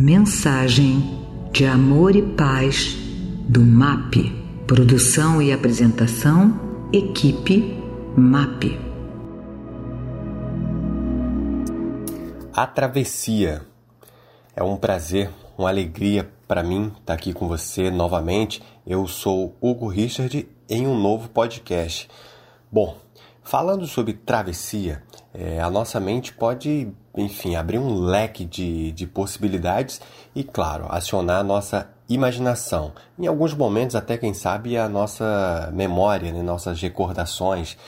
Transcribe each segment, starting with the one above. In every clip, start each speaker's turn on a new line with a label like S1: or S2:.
S1: Mensagem de amor e paz do MAP. Produção e apresentação, equipe MAP.
S2: A travessia. É um prazer, uma alegria para mim estar aqui com você novamente. Eu sou Hugo Richard em um novo podcast. Bom, falando sobre travessia, é, a nossa mente pode, enfim, abrir um leque de, de possibilidades e, claro, acionar a nossa imaginação. Em alguns momentos, até quem sabe, a nossa memória, né, nossas recordações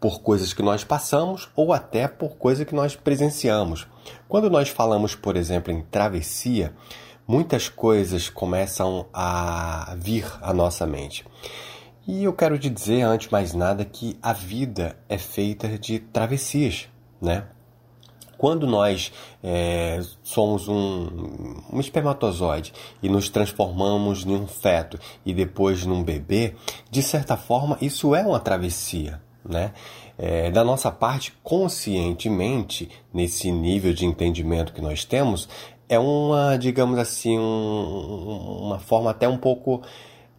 S2: por coisas que nós passamos ou até por coisas que nós presenciamos. Quando nós falamos, por exemplo, em travessia, muitas coisas começam a vir à nossa mente. E eu quero te dizer, antes de mais nada, que a vida é feita de travessias, né? Quando nós é, somos um, um espermatozoide e nos transformamos em um feto e depois num bebê, de certa forma isso é uma travessia, né? É, da nossa parte, conscientemente, nesse nível de entendimento que nós temos, é uma, digamos assim, um, uma forma até um pouco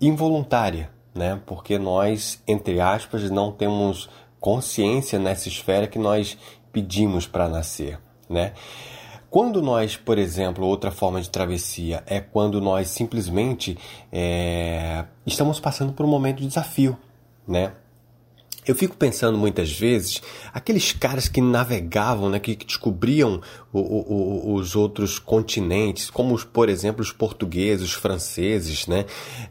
S2: involuntária né? Porque nós, entre aspas, não temos consciência nessa esfera que nós pedimos para nascer, né? Quando nós, por exemplo, outra forma de travessia é quando nós simplesmente é, estamos passando por um momento de desafio, né? Eu fico pensando muitas vezes, aqueles caras que navegavam, né, que, descobriam o, o, os outros continentes, como, por exemplo, os portugueses, os franceses, né,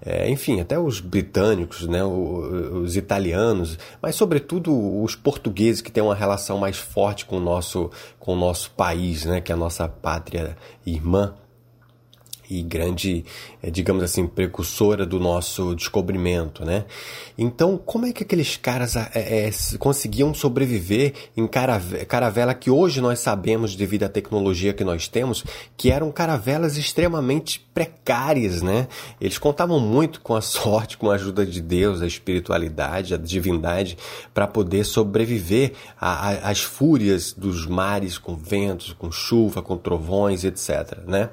S2: é, enfim, até os britânicos, né, os, os italianos, mas sobretudo os portugueses que têm uma relação mais forte com o nosso, com o nosso país, né, que é a nossa pátria irmã e grande, eh, digamos assim, precursora do nosso descobrimento, né? Então, como é que aqueles caras é, é, conseguiam sobreviver em caravela que hoje nós sabemos, devido à tecnologia que nós temos, que eram caravelas extremamente precárias, né? Eles contavam muito com a sorte, com a ajuda de Deus, a espiritualidade, a divindade, para poder sobreviver às fúrias dos mares com ventos, com chuva, com trovões, etc, né?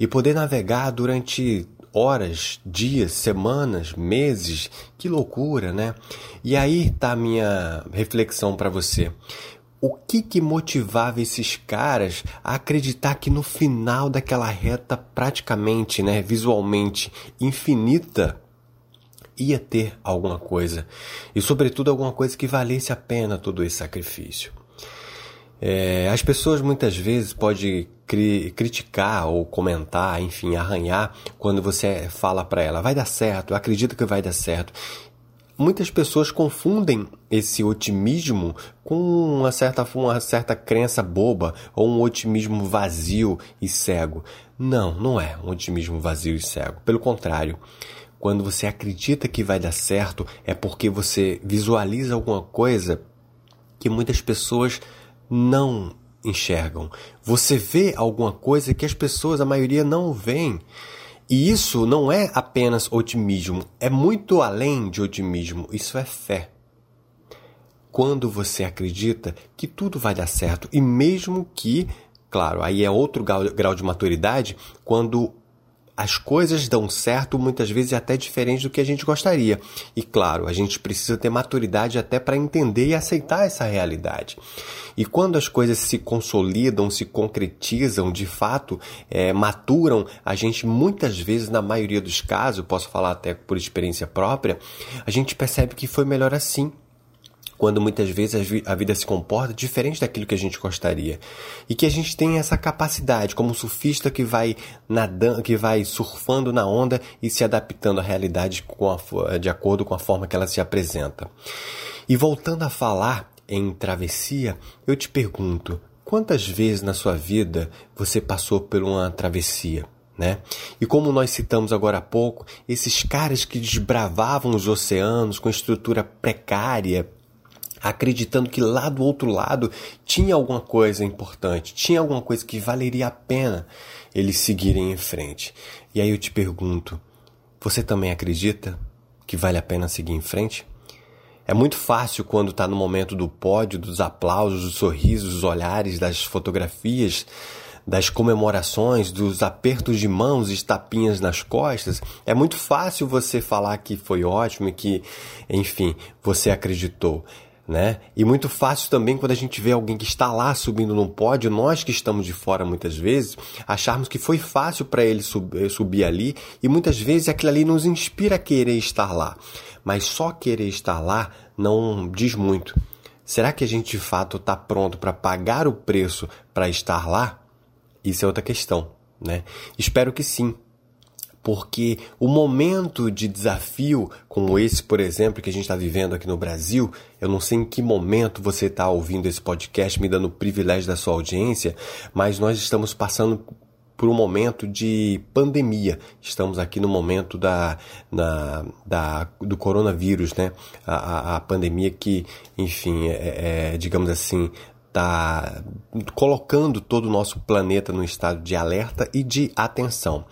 S2: e poder navegar durante horas, dias, semanas, meses. Que loucura, né? E aí está a minha reflexão para você. O que que motivava esses caras a acreditar que no final daquela reta praticamente, né, visualmente infinita, ia ter alguma coisa e sobretudo alguma coisa que valesse a pena todo esse sacrifício? É, as pessoas muitas vezes podem cri criticar ou comentar, enfim, arranhar quando você fala para ela, vai dar certo, acredita que vai dar certo. Muitas pessoas confundem esse otimismo com uma certa, uma certa crença boba ou um otimismo vazio e cego. Não, não é um otimismo vazio e cego. Pelo contrário, quando você acredita que vai dar certo, é porque você visualiza alguma coisa que muitas pessoas não enxergam. Você vê alguma coisa que as pessoas, a maioria, não veem. E isso não é apenas otimismo, é muito além de otimismo, isso é fé. Quando você acredita que tudo vai dar certo, e mesmo que, claro, aí é outro grau de maturidade, quando as coisas dão certo muitas vezes até diferente do que a gente gostaria. E claro, a gente precisa ter maturidade até para entender e aceitar essa realidade. E quando as coisas se consolidam, se concretizam, de fato, é, maturam, a gente muitas vezes, na maioria dos casos, posso falar até por experiência própria, a gente percebe que foi melhor assim quando muitas vezes a vida se comporta diferente daquilo que a gente gostaria. E que a gente tem essa capacidade, como surfista que vai nadando, que vai surfando na onda e se adaptando à realidade a, de acordo com a forma que ela se apresenta. E voltando a falar em travessia, eu te pergunto, quantas vezes na sua vida você passou por uma travessia? Né? E como nós citamos agora há pouco, esses caras que desbravavam os oceanos com estrutura precária, acreditando que lá do outro lado tinha alguma coisa importante, tinha alguma coisa que valeria a pena eles seguirem em frente. E aí eu te pergunto: você também acredita que vale a pena seguir em frente? É muito fácil quando está no momento do pódio, dos aplausos, dos sorrisos, dos olhares, das fotografias, das comemorações, dos apertos de mãos e tapinhas nas costas, é muito fácil você falar que foi ótimo e que, enfim, você acreditou. Né? E muito fácil também quando a gente vê alguém que está lá subindo num pódio, nós que estamos de fora muitas vezes, acharmos que foi fácil para ele sub, eh, subir ali e muitas vezes aquilo ali nos inspira a querer estar lá. Mas só querer estar lá não diz muito. Será que a gente de fato está pronto para pagar o preço para estar lá? Isso é outra questão, né? Espero que sim, porque o momento de desafio como esse, por exemplo, que a gente está vivendo aqui no Brasil, eu não sei em que momento você está ouvindo esse podcast, me dando o privilégio da sua audiência, mas nós estamos passando por um momento de pandemia. Estamos aqui no momento da, na, da, do coronavírus, né? A, a, a pandemia que, enfim, é, é, digamos assim, está colocando todo o nosso planeta no estado de alerta e de atenção.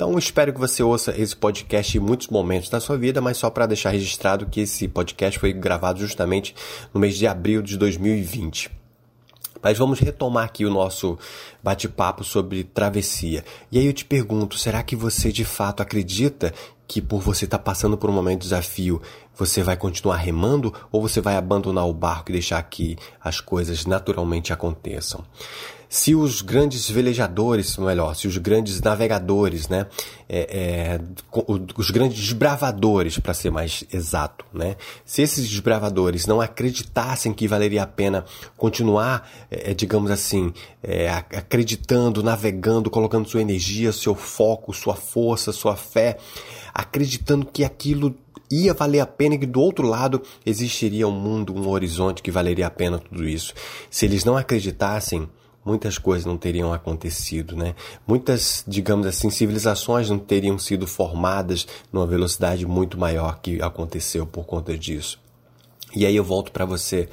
S2: Então, espero que você ouça esse podcast em muitos momentos da sua vida, mas só para deixar registrado que esse podcast foi gravado justamente no mês de abril de 2020. Mas vamos retomar aqui o nosso bate-papo sobre travessia. E aí eu te pergunto, será que você de fato acredita que por você estar tá passando por um momento de desafio, você vai continuar remando ou você vai abandonar o barco e deixar que as coisas naturalmente aconteçam? Se os grandes velejadores, melhor, se os grandes navegadores, né, é, é, os grandes desbravadores, para ser mais exato, né, se esses desbravadores não acreditassem que valeria a pena continuar, é, é digamos assim, é, acreditando, navegando, colocando sua energia, seu foco, sua força, sua fé, acreditando que aquilo ia valer a pena e que do outro lado existiria um mundo, um horizonte que valeria a pena tudo isso. Se eles não acreditassem, muitas coisas não teriam acontecido, né? Muitas, digamos assim, civilizações não teriam sido formadas numa velocidade muito maior que aconteceu por conta disso. E aí eu volto para você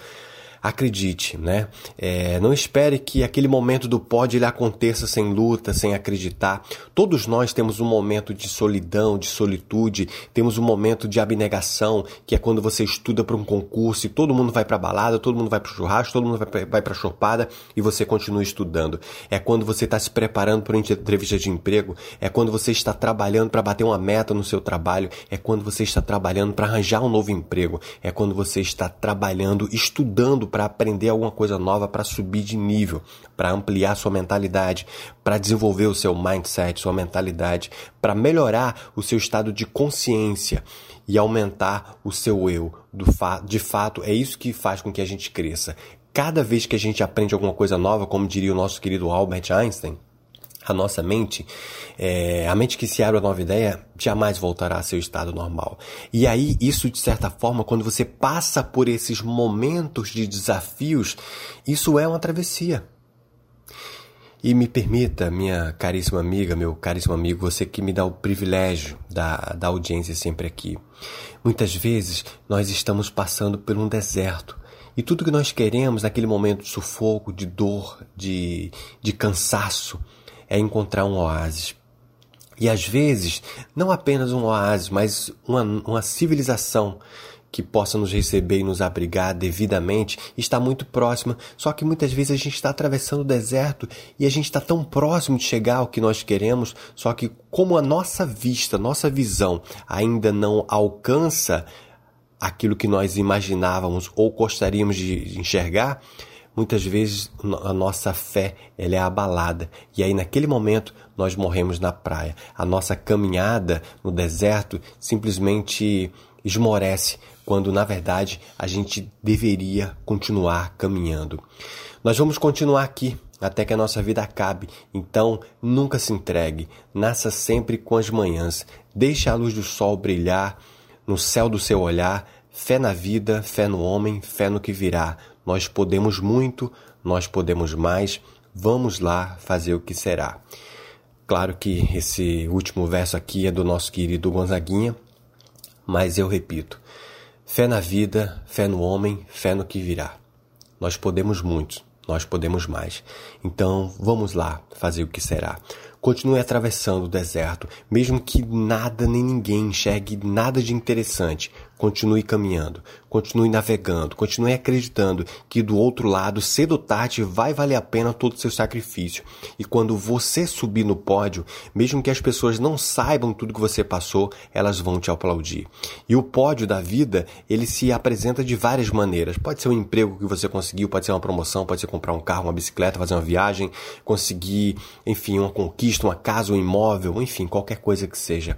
S2: acredite, né? É, não espere que aquele momento do pode ele aconteça sem luta, sem acreditar. Todos nós temos um momento de solidão, de solitude, temos um momento de abnegação, que é quando você estuda para um concurso e todo mundo vai para balada, todo mundo vai para churrasco, todo mundo vai, para chopada e você continua estudando. É quando você está se preparando para uma entrevista de emprego, é quando você está trabalhando para bater uma meta no seu trabalho, é quando você está trabalhando para arranjar um novo emprego, é quando você está trabalhando, estudando para aprender alguma coisa nova, para subir de nível, para ampliar sua mentalidade, para desenvolver o seu mindset, sua mentalidade, para melhorar o seu estado de consciência e aumentar o seu eu. De fato, é isso que faz com que a gente cresça. Cada vez que a gente aprende alguma coisa nova, como diria o nosso querido Albert Einstein, a nossa mente, é, a mente que se abre a nova ideia jamais voltará a seu estado normal. E aí, isso de certa forma, quando você passa por esses momentos de desafios, isso é uma travessia. E me permita, minha caríssima amiga, meu caríssimo amigo, você que me dá o privilégio da, da audiência sempre aqui. Muitas vezes nós estamos passando por um deserto. E tudo que nós queremos naquele momento de sufoco, de dor, de, de cansaço, é encontrar um oásis. E às vezes, não apenas um oásis, mas uma, uma civilização que possa nos receber e nos abrigar devidamente está muito próxima. Só que muitas vezes a gente está atravessando o deserto e a gente está tão próximo de chegar ao que nós queremos, só que como a nossa vista, nossa visão ainda não alcança aquilo que nós imaginávamos ou gostaríamos de enxergar, muitas vezes a nossa fé ela é abalada e aí naquele momento nós morremos na praia. A nossa caminhada no deserto simplesmente esmorece quando na verdade a gente deveria continuar caminhando. Nós vamos continuar aqui até que a nossa vida acabe. Então, nunca se entregue. Nasça sempre com as manhãs. Deixe a luz do sol brilhar no céu do seu olhar. Fé na vida, fé no homem, fé no que virá. Nós podemos muito, nós podemos mais, vamos lá fazer o que será. Claro que esse último verso aqui é do nosso querido Gonzaguinha, mas eu repito: fé na vida, fé no homem, fé no que virá. Nós podemos muito, nós podemos mais. Então vamos lá fazer o que será. Continue atravessando o deserto, mesmo que nada nem ninguém enxergue nada de interessante. Continue caminhando, continue navegando, continue acreditando que do outro lado, cedo ou tarde, vai valer a pena todo o seu sacrifício. E quando você subir no pódio, mesmo que as pessoas não saibam tudo que você passou, elas vão te aplaudir. E o pódio da vida, ele se apresenta de várias maneiras. Pode ser um emprego que você conseguiu, pode ser uma promoção, pode ser comprar um carro, uma bicicleta, fazer uma viagem, conseguir, enfim, uma conquista, uma casa, um imóvel, enfim, qualquer coisa que seja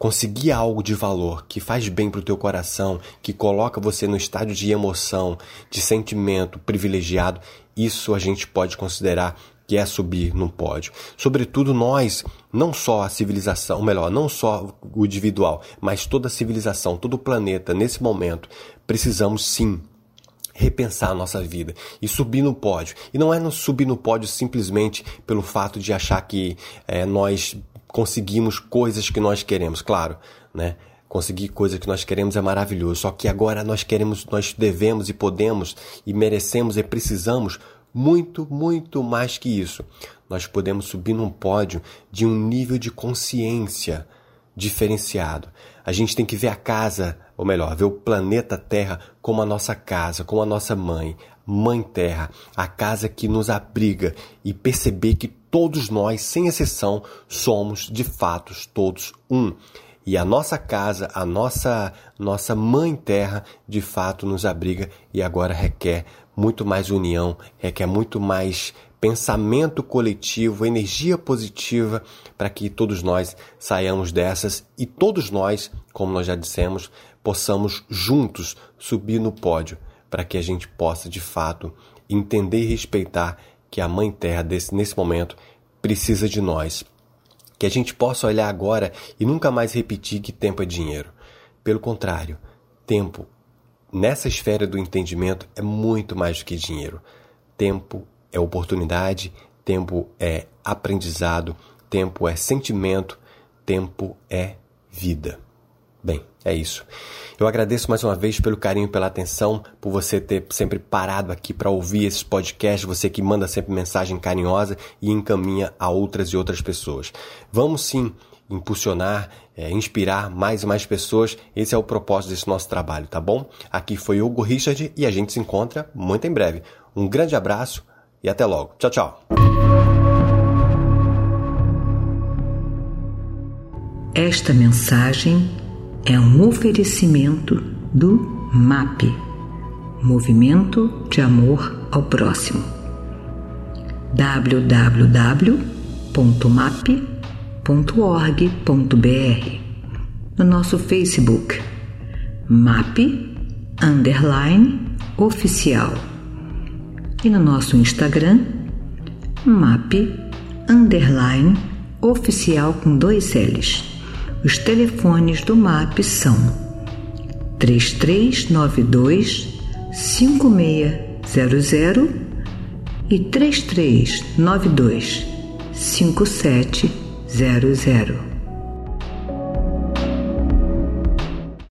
S2: conseguir algo de valor que faz bem para o teu coração, que coloca você no estádio de emoção, de sentimento privilegiado, isso a gente pode considerar que é subir no pódio. Sobretudo nós, não só a civilização, ou melhor, não só o individual, mas toda a civilização, todo o planeta, nesse momento, precisamos sim repensar a nossa vida e subir no pódio. E não é no subir no pódio simplesmente pelo fato de achar que é, nós conseguimos coisas que nós queremos, claro, né? Conseguir coisas que nós queremos é maravilhoso, só que agora nós queremos, nós devemos e podemos e merecemos e precisamos muito, muito mais que isso. Nós podemos subir num pódio de um nível de consciência diferenciado. A gente tem que ver a casa, ou melhor, ver o planeta Terra como a nossa casa, como a nossa mãe, Mãe Terra, a casa que nos abriga e perceber que todos nós, sem exceção, somos de fato todos um. E a nossa casa, a nossa nossa mãe terra, de fato nos abriga e agora requer muito mais união, requer muito mais pensamento coletivo, energia positiva para que todos nós saiamos dessas e todos nós, como nós já dissemos, possamos juntos subir no pódio para que a gente possa de fato entender e respeitar que a Mãe Terra desse, nesse momento precisa de nós. Que a gente possa olhar agora e nunca mais repetir que tempo é dinheiro. Pelo contrário, tempo nessa esfera do entendimento é muito mais do que dinheiro. Tempo é oportunidade, tempo é aprendizado, tempo é sentimento, tempo é vida. Bem, é isso. Eu agradeço mais uma vez pelo carinho, pela atenção, por você ter sempre parado aqui para ouvir esses podcasts, você que manda sempre mensagem carinhosa e encaminha a outras e outras pessoas. Vamos sim impulsionar, é, inspirar mais e mais pessoas. Esse é o propósito desse nosso trabalho, tá bom? Aqui foi Hugo Richard e a gente se encontra muito em breve. Um grande abraço e até logo. Tchau, tchau.
S1: Esta mensagem é um oferecimento do MAP Movimento de Amor ao Próximo. www.map.org.br No nosso Facebook MAP Underline Oficial e no nosso Instagram MAP Underline Oficial com dois L's. Os telefones do MAP são 3392 5600 e 3392 5700.